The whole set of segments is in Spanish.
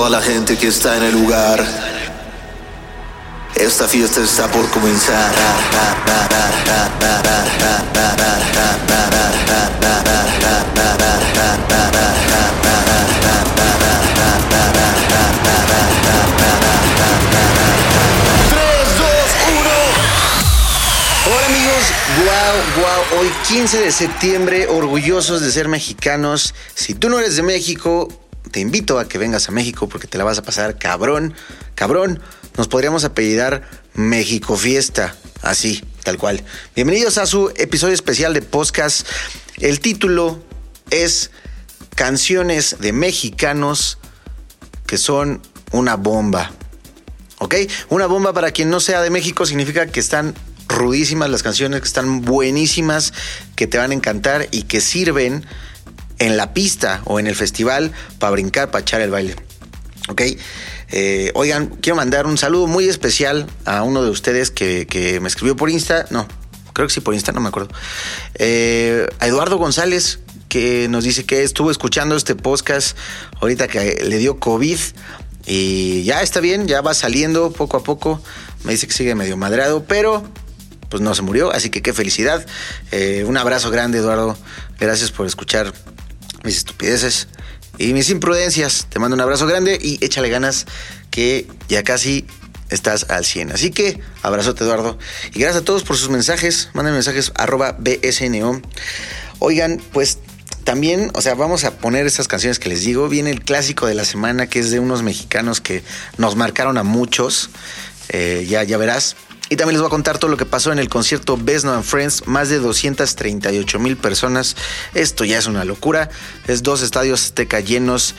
toda la gente que está en el lugar. Esta fiesta está por comenzar. Wow, wow, hoy 15 de septiembre, orgullosos de ser mexicanos. Si tú no eres de México, te invito a que vengas a México porque te la vas a pasar cabrón, cabrón. Nos podríamos apellidar México Fiesta, así, tal cual. Bienvenidos a su episodio especial de podcast. El título es Canciones de Mexicanos que son una bomba. ¿Ok? Una bomba para quien no sea de México significa que están rudísimas las canciones, que están buenísimas, que te van a encantar y que sirven en la pista o en el festival para brincar, para echar el baile. ¿Ok? Eh, oigan, quiero mandar un saludo muy especial a uno de ustedes que, que me escribió por Insta. No, creo que sí por Insta, no me acuerdo. Eh, a Eduardo González, que nos dice que estuvo escuchando este podcast ahorita que le dio COVID y ya está bien, ya va saliendo poco a poco. Me dice que sigue medio madrado, pero pues no se murió, así que qué felicidad. Eh, un abrazo grande, Eduardo. Gracias por escuchar mis estupideces y mis imprudencias. Te mando un abrazo grande y échale ganas que ya casi estás al 100. Así que abrazote, Eduardo. Y gracias a todos por sus mensajes. Manden mensajes arroba BSNO. Oigan, pues también, o sea, vamos a poner estas canciones que les digo. Viene el clásico de la semana que es de unos mexicanos que nos marcaron a muchos. Eh, ya, ya verás. Y también les voy a contar todo lo que pasó en el concierto Best and Friends. Más de 238 mil personas. Esto ya es una locura. Es dos estadios Azteca llenos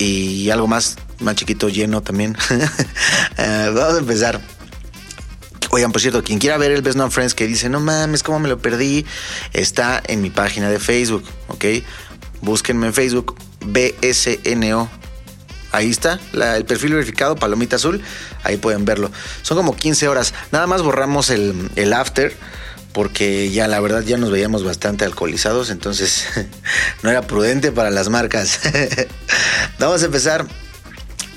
y algo más, más chiquito lleno también. uh, vamos a empezar. Oigan, por cierto, quien quiera ver el Best No and Friends que dice, no mames, ¿cómo me lo perdí? Está en mi página de Facebook, ¿ok? Búsquenme en Facebook, BSNO. Ahí está, el perfil verificado, palomita azul, ahí pueden verlo. Son como 15 horas. Nada más borramos el, el after, porque ya la verdad ya nos veíamos bastante alcoholizados, entonces no era prudente para las marcas. Vamos a empezar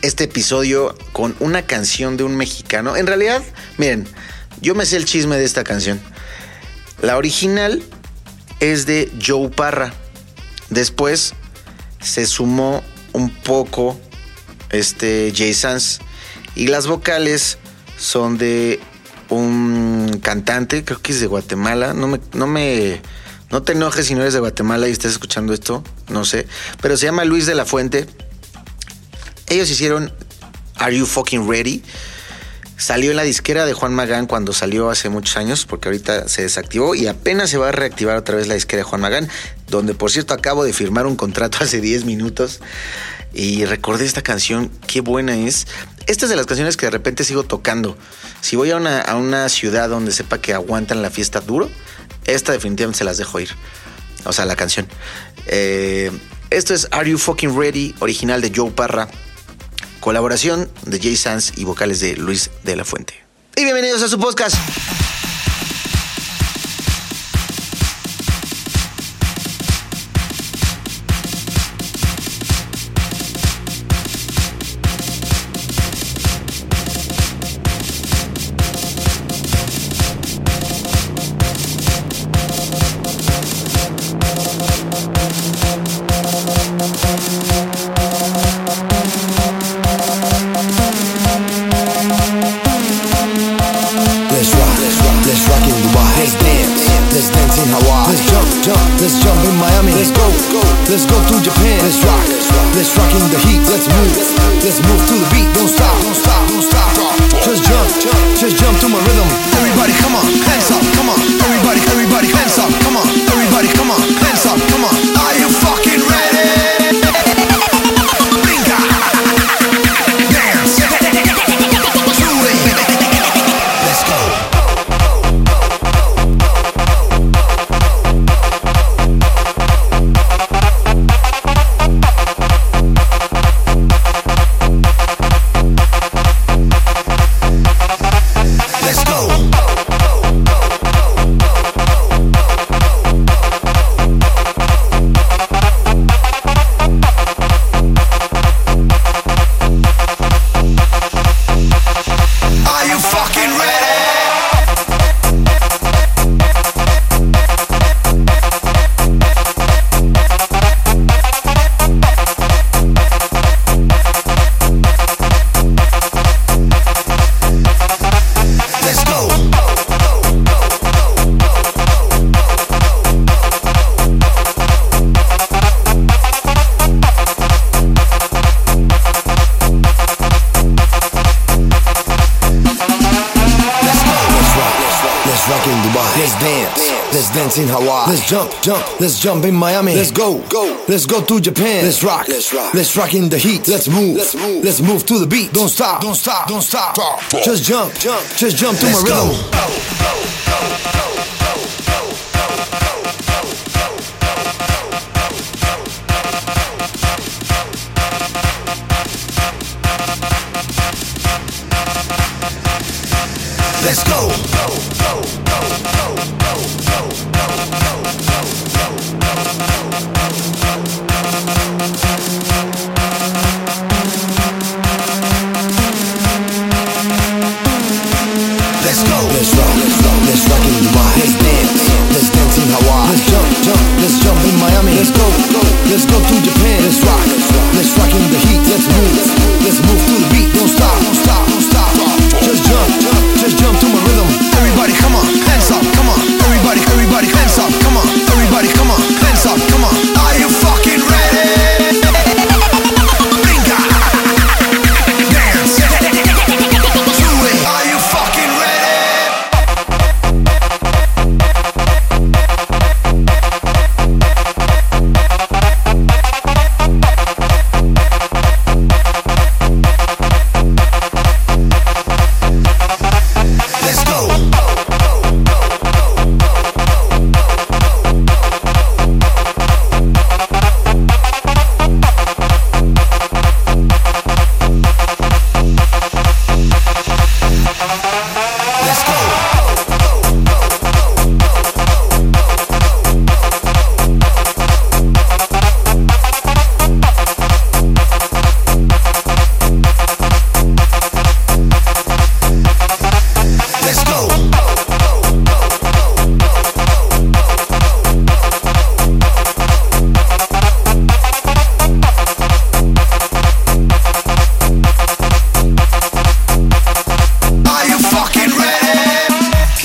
este episodio con una canción de un mexicano. En realidad, miren, yo me sé el chisme de esta canción. La original es de Joe Parra. Después se sumó un poco este Jay Sans y las vocales son de un cantante, creo que es de Guatemala, no me, no me, no te enojes si no eres de Guatemala y estás escuchando esto, no sé, pero se llama Luis de la Fuente. Ellos hicieron Are You Fucking Ready? Salió en la disquera de Juan Magán cuando salió hace muchos años, porque ahorita se desactivó y apenas se va a reactivar otra vez la disquera de Juan Magán, donde por cierto acabo de firmar un contrato hace 10 minutos y recordé esta canción, qué buena es. Esta es de las canciones que de repente sigo tocando. Si voy a una, a una ciudad donde sepa que aguantan la fiesta duro, esta definitivamente se las dejo ir. O sea, la canción. Eh, esto es Are You Fucking Ready, original de Joe Parra. Colaboración de Jay Sanz y vocales de Luis de la Fuente. Y bienvenidos a su podcast. Let's in Hawaii. Let's jump, jump. Let's jump in Miami. Let's go, go. Let's go to Japan. Let's rock, let's rock. Let's rock in the heat. Let's move, let's move. Let's move to the beat. Don't stop, don't stop, don't stop. Just jump, jump. Just jump to my rhythm.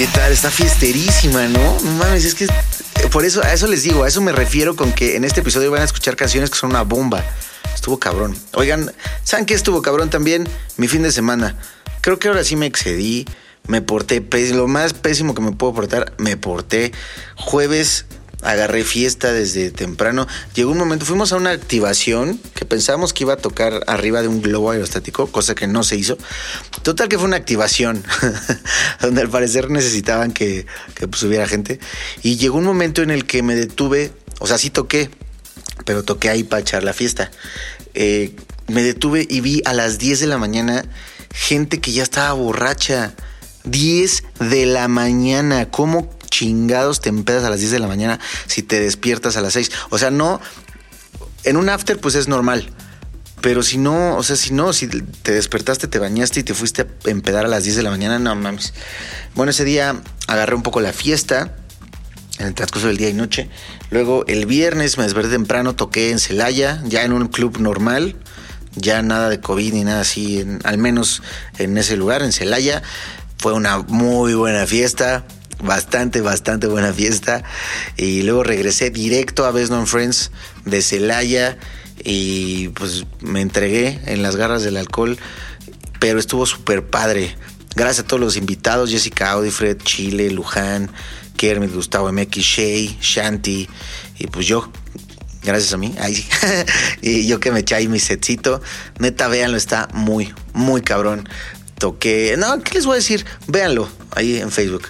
¿Qué tal? Está fiesterísima, ¿no? No mames, es que eh, por eso, a eso les digo, a eso me refiero con que en este episodio van a escuchar canciones que son una bomba. Estuvo cabrón. Oigan, ¿saben qué estuvo cabrón también? Mi fin de semana. Creo que ahora sí me excedí, me porté lo más pésimo que me puedo portar, me porté. Jueves agarré fiesta desde temprano. Llegó un momento, fuimos a una activación que pensábamos que iba a tocar arriba de un globo aerostático, cosa que no se hizo. Total que fue una activación, donde al parecer necesitaban que, que pues, hubiera gente. Y llegó un momento en el que me detuve, o sea, sí toqué, pero toqué ahí para echar la fiesta. Eh, me detuve y vi a las 10 de la mañana gente que ya estaba borracha. 10 de la mañana. ¿Cómo chingados te empedas a las 10 de la mañana si te despiertas a las 6? O sea, no. En un after, pues es normal. Pero si no, o sea, si no, si te despertaste, te bañaste y te fuiste a empedar a las 10 de la mañana, no mames. Bueno, ese día agarré un poco la fiesta en el transcurso del día y noche. Luego el viernes me desperté temprano, toqué en Celaya, ya en un club normal, ya nada de COVID ni nada así, al menos en ese lugar, en Celaya. Fue una muy buena fiesta, bastante, bastante buena fiesta. Y luego regresé directo a Best Known Friends de Celaya y pues me entregué en las garras del alcohol, pero estuvo súper padre. Gracias a todos los invitados, Jessica Audi, Fred Chile, Luján, Kermit, Gustavo MX, Shay, Shanti y pues yo. Gracias a mí. Ahí y yo que me eché ahí mi setcito. Neta, véanlo, está muy, muy cabrón. Toqué. No, ¿qué les voy a decir? Véanlo ahí en Facebook.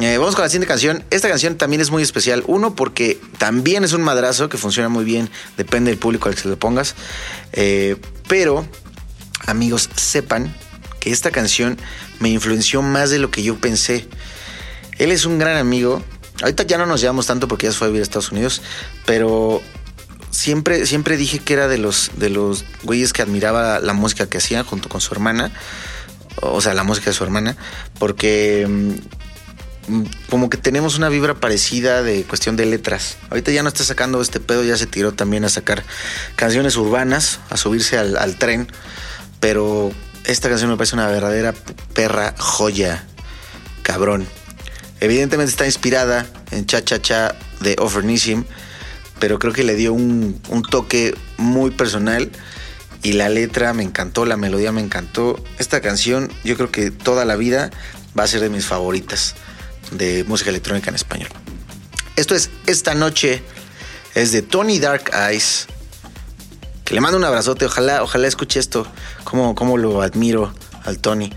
Eh, vamos con la siguiente canción. Esta canción también es muy especial. Uno, porque también es un madrazo que funciona muy bien. Depende del público al que se lo pongas. Eh, pero, amigos, sepan que esta canción me influenció más de lo que yo pensé. Él es un gran amigo. Ahorita ya no nos llevamos tanto porque ya se fue a vivir a Estados Unidos, pero siempre, siempre dije que era de los, de los güeyes que admiraba la música que hacía junto con su hermana. O sea, la música de su hermana, porque mm, como que tenemos una vibra parecida de cuestión de letras. Ahorita ya no está sacando este pedo, ya se tiró también a sacar canciones urbanas, a subirse al, al tren, pero esta canción me parece una verdadera perra joya, cabrón. Evidentemente está inspirada en Cha Cha Cha de Offernissim, pero creo que le dio un, un toque muy personal y la letra me encantó, la melodía me encantó. Esta canción yo creo que toda la vida va a ser de mis favoritas de música electrónica en español. Esto es Esta Noche. Es de Tony Dark Eyes. Que le mando un abrazote. Ojalá, ojalá escuche esto. Cómo lo admiro al Tony.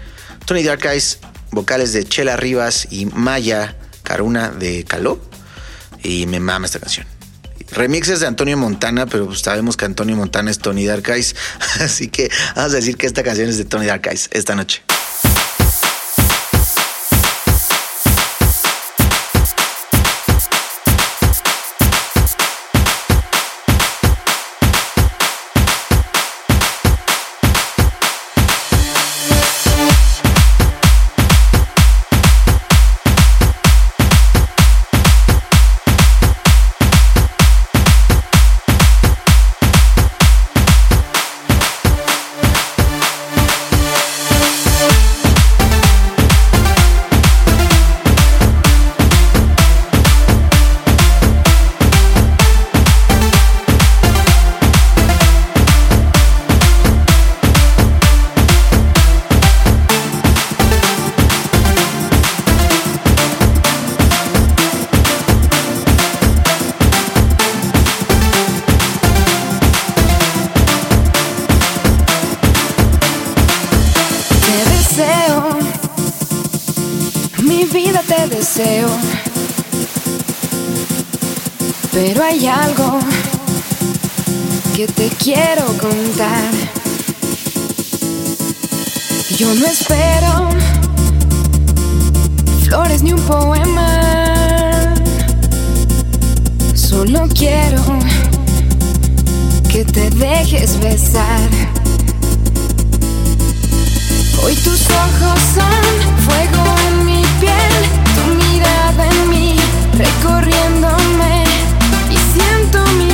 Tony Dark Eyes, vocales de Chela Rivas y Maya Caruna de Caló. Y me mama esta canción. Remixes de Antonio Montana, pero pues sabemos que Antonio Montana es Tony Dark Eyes. Así que vamos a decir que esta canción es de Tony Dark Eyes esta noche. Pero hay algo que te quiero contar. Yo no espero flores ni un poema. Solo quiero que te dejes besar. Hoy tus ojos son fuego en mi piel, tu mirada en mí, recorriéndome siento mi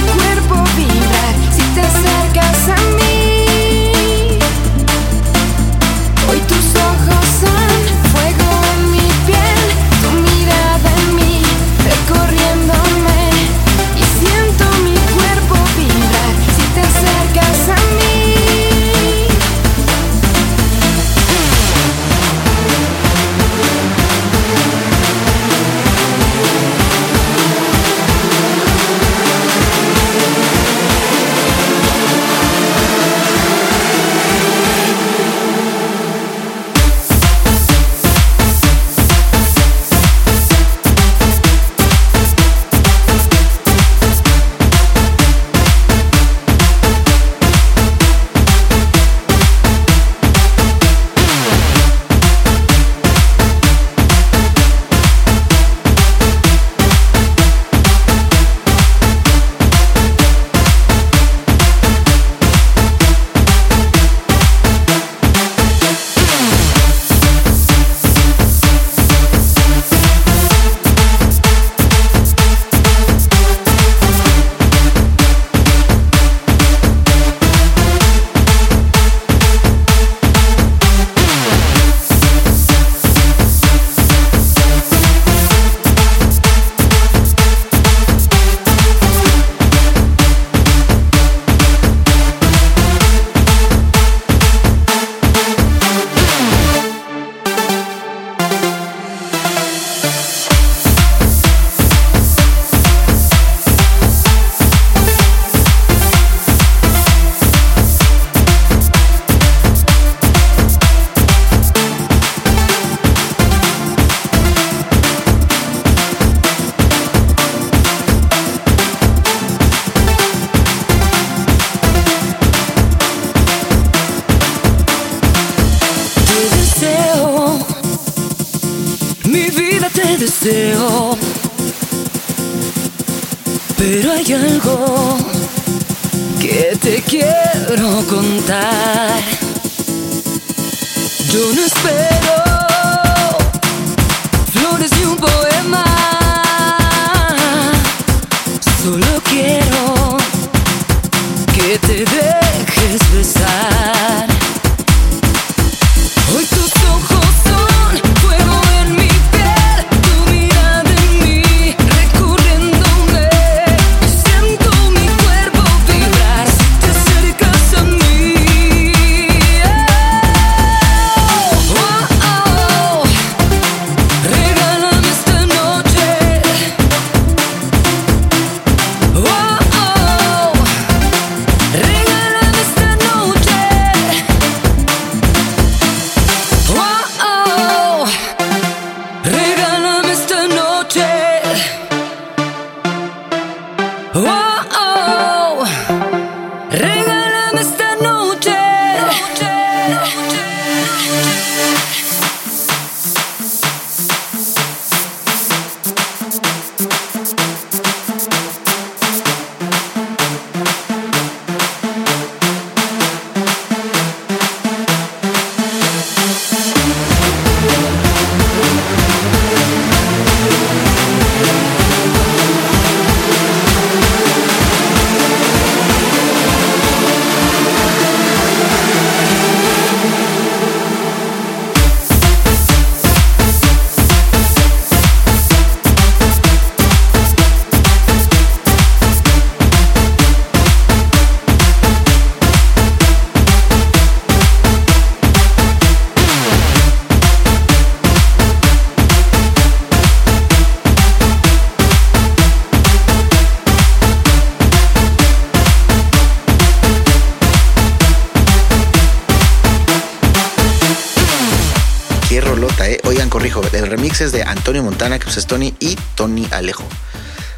corrijo, el remix es de Antonio Montana, que es Tony, y Tony Alejo.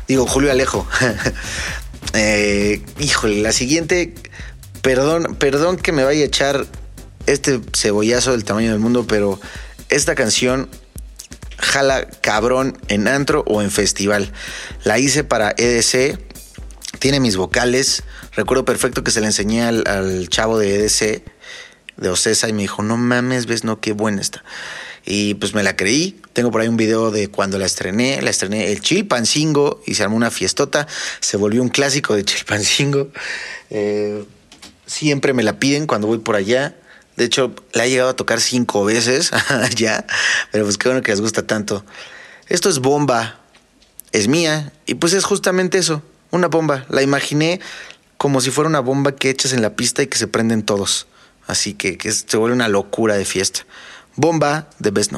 Digo, Julio Alejo. Eh, híjole, la siguiente, perdón, perdón que me vaya a echar este cebollazo del tamaño del mundo, pero esta canción jala cabrón en antro o en festival. La hice para EDC, tiene mis vocales. Recuerdo perfecto que se le enseñé al, al chavo de EDC, de Ocesa, y me dijo, no mames, ves, no, qué buena está. Y pues me la creí. Tengo por ahí un video de cuando la estrené. La estrené el Chilpancingo y se armó una fiestota. Se volvió un clásico de Chilpancingo. Eh, siempre me la piden cuando voy por allá. De hecho, la he llegado a tocar cinco veces ya. Pero pues qué bueno que les gusta tanto. Esto es bomba. Es mía. Y pues es justamente eso. Una bomba. La imaginé como si fuera una bomba que echas en la pista y que se prenden todos. Así que, que se vuelve una locura de fiesta. Bomba de Best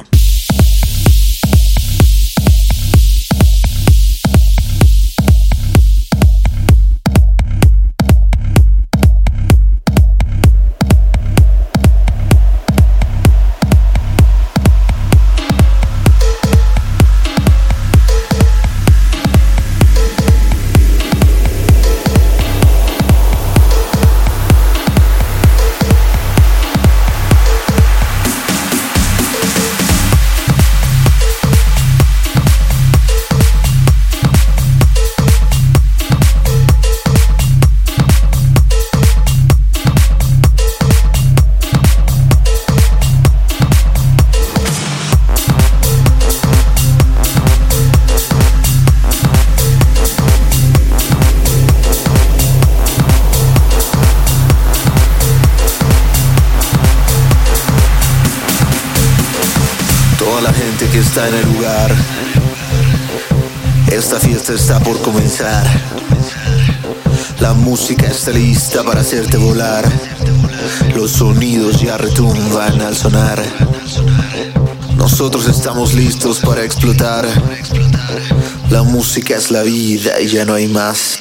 por comenzar. La música está lista para hacerte volar. Los sonidos ya retumban al sonar. Nosotros estamos listos para explotar. La música es la vida y ya no hay más.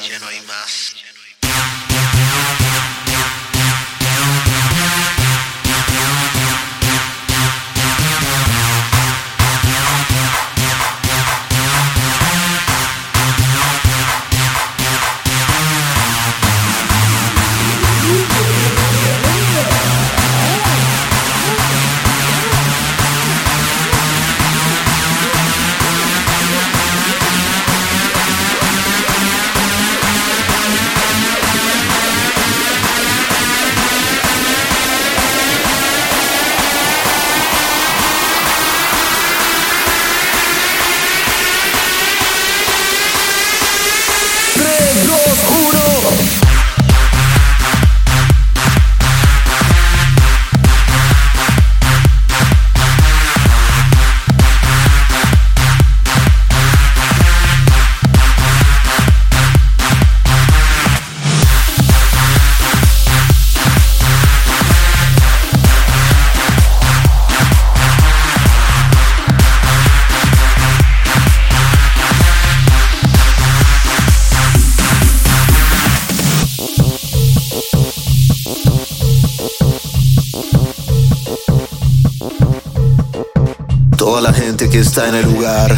Está en el lugar.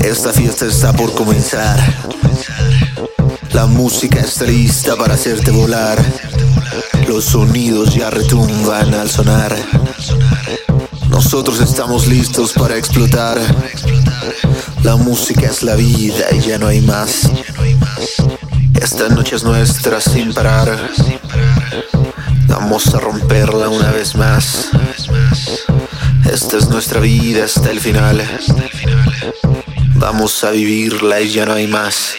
Esta fiesta está por comenzar. La música está lista para hacerte volar. Los sonidos ya retumban al sonar. Nosotros estamos listos para explotar. La música es la vida y ya no hay más. Esta noche es nuestra sin parar. Vamos a romperla una vez más. Esta es nuestra vida hasta el final. Vamos a vivirla y ya no hay más.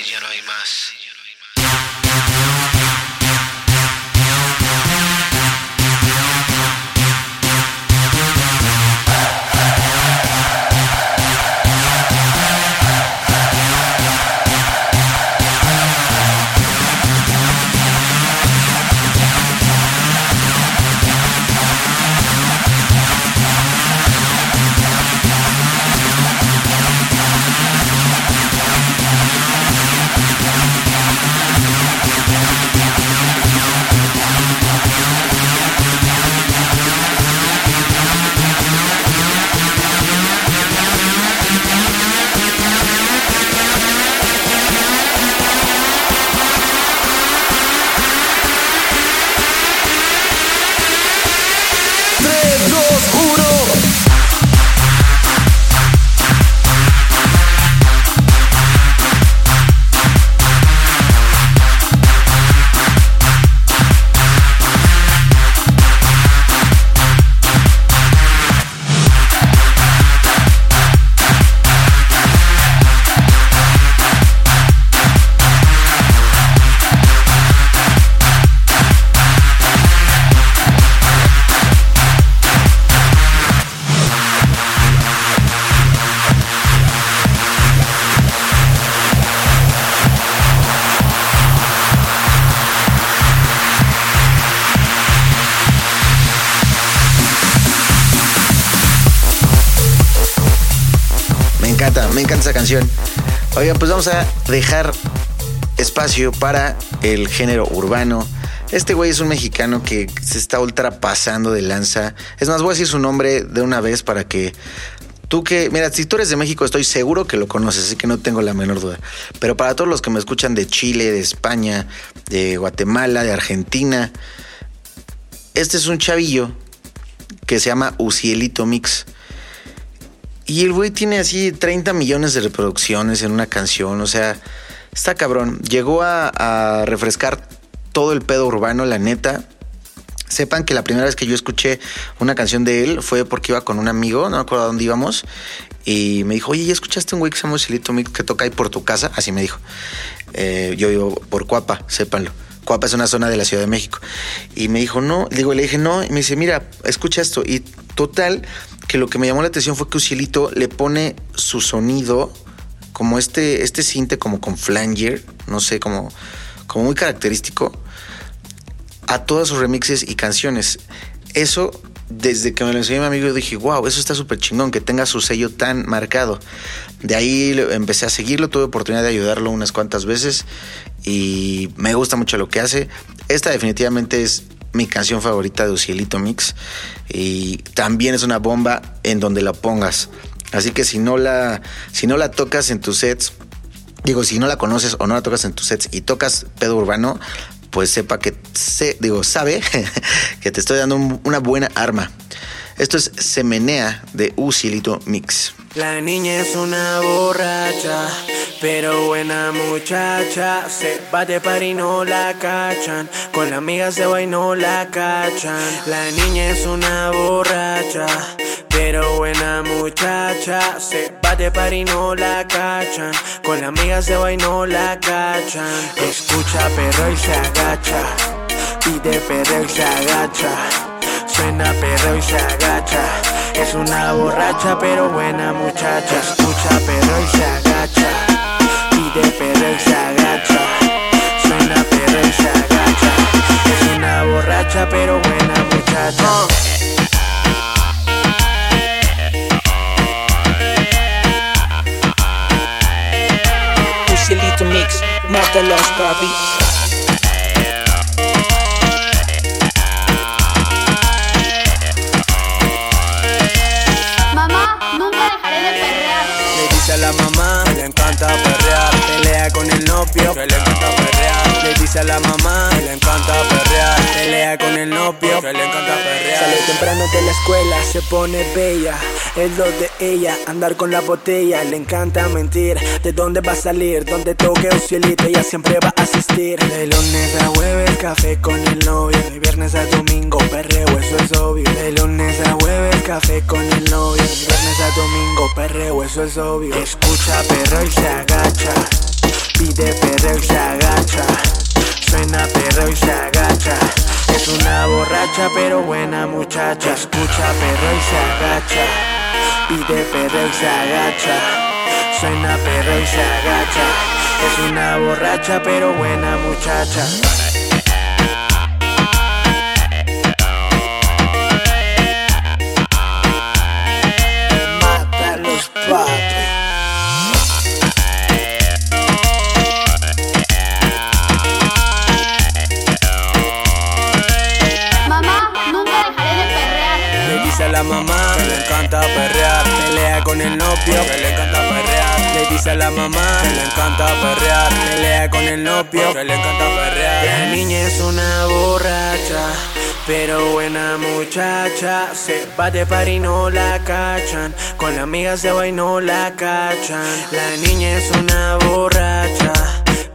Vamos a dejar espacio para el género urbano. Este güey es un mexicano que se está ultrapasando de lanza. Es más, voy a decir su nombre de una vez para que tú que, mira, si tú eres de México, estoy seguro que lo conoces, así que no tengo la menor duda. Pero para todos los que me escuchan de Chile, de España, de Guatemala, de Argentina, este es un chavillo que se llama Ucielito Mix. Y el güey tiene así 30 millones de reproducciones en una canción, o sea, está cabrón. Llegó a, a refrescar todo el pedo urbano, la neta. Sepan que la primera vez que yo escuché una canción de él fue porque iba con un amigo, no me acuerdo dónde íbamos, y me dijo, oye, ¿ya escuchaste un güey que se llama Ucielito Mix que toca ahí por tu casa? Así me dijo. Eh, yo vivo por Cuapa, sépanlo. Cuapa es una zona de la Ciudad de México. Y me dijo, no, digo, le dije, no, y me dice, mira, escucha esto. Y total, que lo que me llamó la atención fue que Ucielito le pone su sonido como este, este cinte como con flanger, no sé, como, como muy característico a todos sus remixes y canciones. Eso, desde que me lo enseñó mi amigo, dije, wow, eso está súper chingón, que tenga su sello tan marcado. De ahí empecé a seguirlo, tuve oportunidad de ayudarlo unas cuantas veces y me gusta mucho lo que hace. Esta definitivamente es mi canción favorita de Ucielito Mix y también es una bomba en donde la pongas. Así que si no la, si no la tocas en tus sets, digo, si no la conoces o no la tocas en tus sets y tocas pedo urbano, pues sepa que digo, sabe que te estoy dando un, una buena arma. Esto es Semenea de Ucielito Mix. La niña es una borracha, pero buena muchacha. Se va de par y no la cachan. Con la amiga se va y no la cachan. La niña es una borracha, pero buena muchacha. Se va de par y no la cachan. Con la amiga se va y no la cachan. Escucha perro y se agacha. Pide perro y se agacha. Suena perro y se agacha. Es una borracha pero buena muchacha. Escucha perro y se agacha. Pide perro y se agacha. Suena perro y se agacha. Es una borracha pero buena muchacha. Mix, mátalos papi. Encanta perrear. Pelea con el novio dice a la mamá que le encanta perrear. Pelea con el el novio, que le encanta perrear. Sale temprano de la escuela, se pone bella. Es lo de ella, andar con la botella. Le encanta mentir. ¿De dónde va a salir? Donde toque un cielito, ella siempre va a asistir. De lunes a jueves, café con el novio. De viernes a domingo, perreo, eso es obvio. De lunes a jueves, café con el novio. De viernes a domingo, perreo, eso es obvio. Escucha perro y se agacha. Pide perreo y se agacha. Suena perro y se agacha. Es una borracha pero buena muchacha. Escucha perro y se agacha. Pide perreo y se agacha. Suena perro y se agacha. Es una borracha pero buena muchacha. El novio que le encanta perrear. Le dice a la mamá que le encanta perrear. Pelea con el novio que le encanta perrear. La niña es una borracha. Pero buena muchacha, se va de par y no la cachan. Con la amiga se va y no la cachan. La niña es una borracha,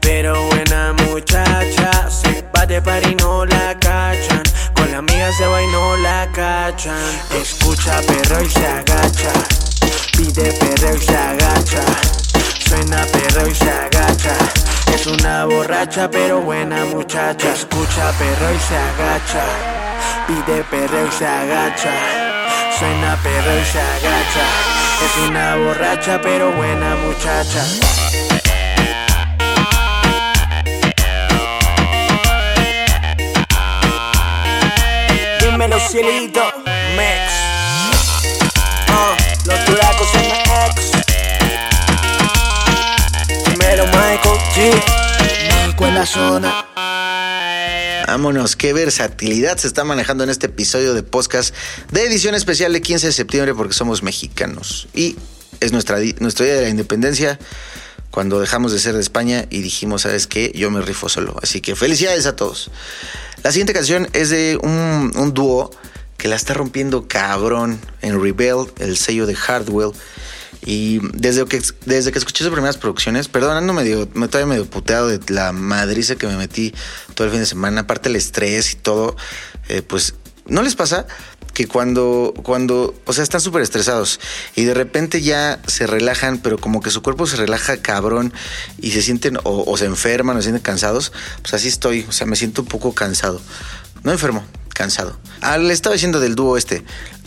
pero buena muchacha, se va de par y no la cachan. Con la amiga se va y no la cachan. Escucha perro y se. Pide perro y se agacha. Suena perro y se agacha. Es una borracha pero buena muchacha. Escucha perro y se agacha. Pide perro y se agacha. Suena perro y se agacha. Es una borracha pero buena muchacha. Dímelo cielito, Mex. Dímelo Michael G. Michael en la zona. Vámonos, qué versatilidad se está manejando en este episodio de podcast de edición especial de 15 de septiembre porque somos mexicanos. Y es nuestra, nuestro día de la independencia cuando dejamos de ser de España y dijimos, ¿sabes qué? Yo me rifo solo. Así que felicidades a todos. La siguiente canción es de un, un dúo que la está rompiendo cabrón en Rebel, el sello de Hardwell. Y desde que, desde que escuché sus primeras producciones, perdón, ando medio, me todavía medio puteado de la madriza que me metí todo el fin de semana, aparte el estrés y todo, eh, pues, ¿no les pasa? Que cuando, cuando, o sea, están súper estresados y de repente ya se relajan, pero como que su cuerpo se relaja cabrón y se sienten o, o se enferman o se sienten cansados, pues así estoy, o sea, me siento un poco cansado. No enfermo, cansado. Ah, le estaba diciendo del dúo este.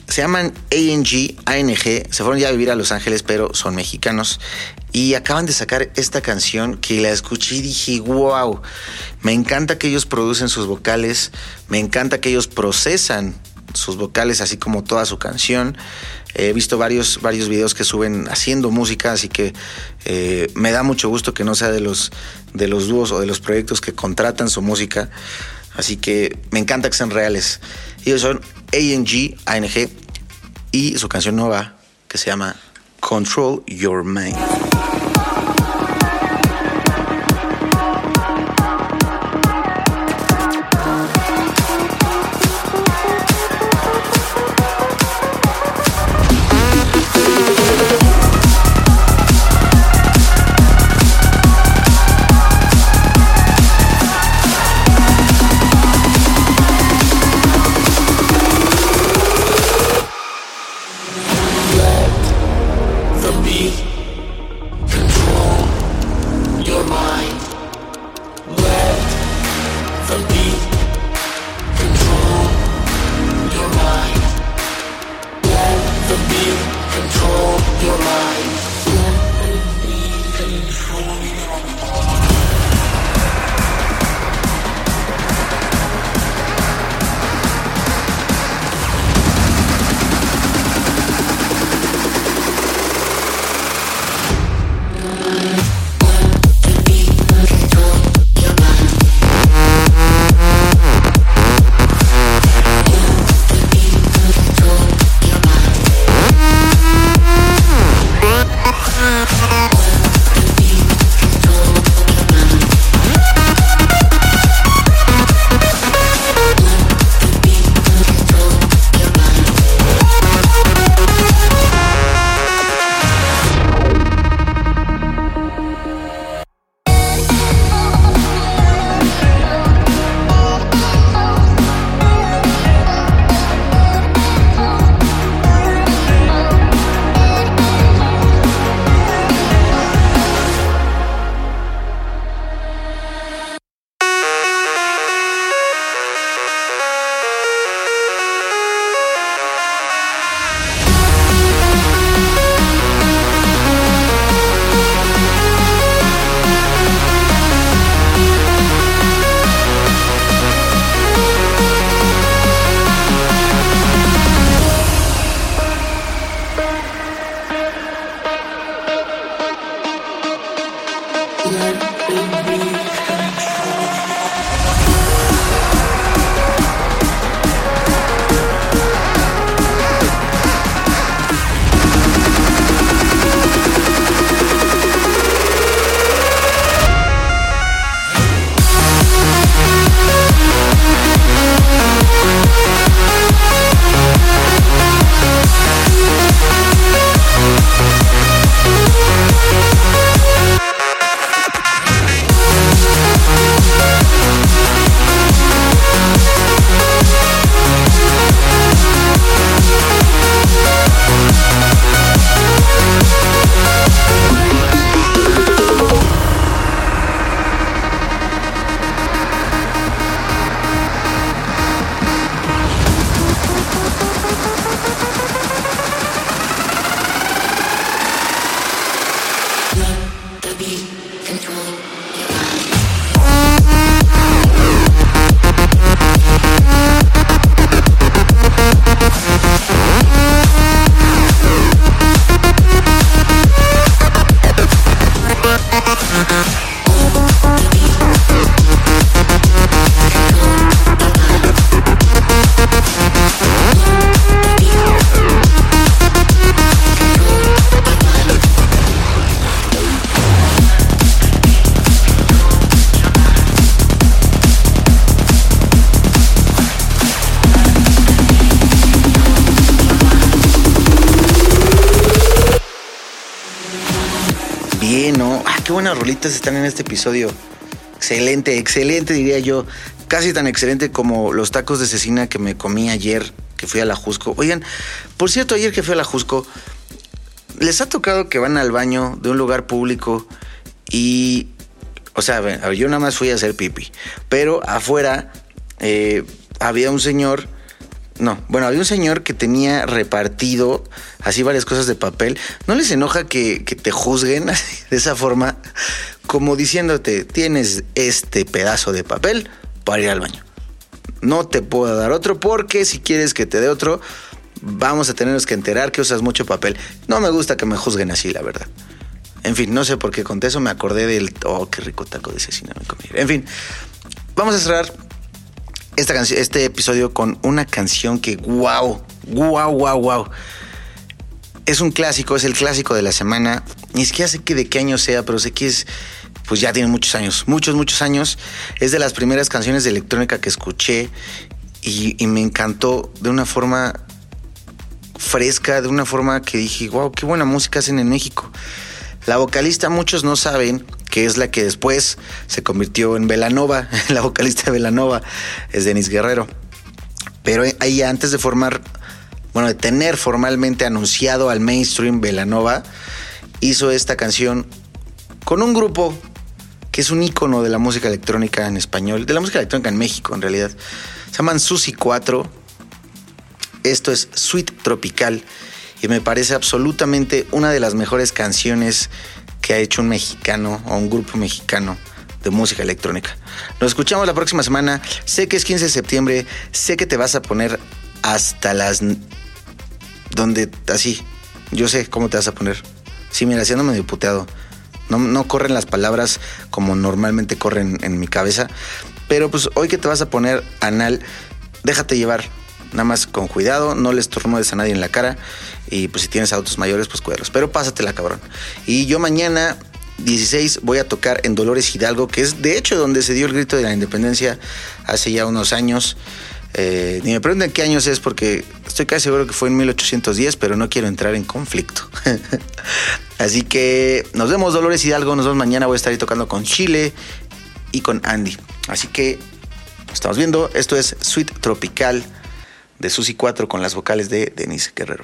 Se llaman ANG, ANG, se fueron ya a vivir a Los Ángeles, pero son mexicanos. Y acaban de sacar esta canción que la escuché y dije, wow, me encanta que ellos producen sus vocales, me encanta que ellos procesan sus vocales, así como toda su canción. He visto varios, varios videos que suben haciendo música, así que eh, me da mucho gusto que no sea de los, de los dúos o de los proyectos que contratan su música. Así que me encanta que sean reales. Ellos son ANG, ANG, y su canción nueva que se llama Control Your Mind. Están en este episodio. Excelente, excelente, diría yo. Casi tan excelente como los tacos de cecina que me comí ayer, que fui a la Jusco. Oigan, por cierto, ayer que fui a la Jusco, ¿les ha tocado que van al baño de un lugar público y. O sea, yo nada más fui a hacer pipi, pero afuera eh, había un señor no, bueno, había un señor que tenía repartido así varias cosas de papel. ¿No les enoja que, te juzguen así, de esa forma? Como diciéndote, tienes este pedazo de papel para ir al baño. No te puedo dar otro porque si quieres que te dé otro, vamos a tenernos que enterar que usas mucho papel. No me gusta que me juzguen así, la verdad. En fin, no sé por qué conté eso, me acordé del... Oh, qué rico taco de cecina me comí. En fin, vamos a cerrar esta canción, este episodio con una canción que wow, wow, wow, wow. Es un clásico, es el clásico de la semana. Ni siquiera sé que de qué año sea, pero sé que es, pues ya tiene muchos años, muchos, muchos años. Es de las primeras canciones de electrónica que escuché y, y me encantó de una forma fresca, de una forma que dije, wow, qué buena música hacen en México. La vocalista muchos no saben que es la que después se convirtió en Velanova, la vocalista de Velanova es Denis Guerrero. Pero ahí antes de formar, bueno, de tener formalmente anunciado al mainstream Velanova, hizo esta canción con un grupo que es un ícono de la música electrónica en español, de la música electrónica en México en realidad. Se llaman Susi 4. Esto es Sweet Tropical y me parece absolutamente una de las mejores canciones que ha hecho un mexicano o un grupo mexicano de música electrónica. Nos escuchamos la próxima semana. Sé que es 15 de septiembre, sé que te vas a poner hasta las... donde así, yo sé cómo te vas a poner. Sí, mira, haciéndome diputeado. No, no corren las palabras como normalmente corren en mi cabeza. Pero pues hoy que te vas a poner anal, déjate llevar nada más con cuidado, no les tornudes a nadie en la cara y pues si tienes autos mayores, pues cuídalos. Pero pásatela, cabrón. Y yo mañana 16 voy a tocar en Dolores Hidalgo, que es de hecho donde se dio el grito de la independencia hace ya unos años. Eh, ni me pregunten qué años es porque estoy casi seguro que fue en 1810, pero no quiero entrar en conflicto. Así que nos vemos Dolores Hidalgo, nos vemos mañana, voy a estar ahí tocando con Chile y con Andy. Así que nos estamos viendo, esto es Sweet Tropical de Susi 4 con las vocales de Denise Guerrero.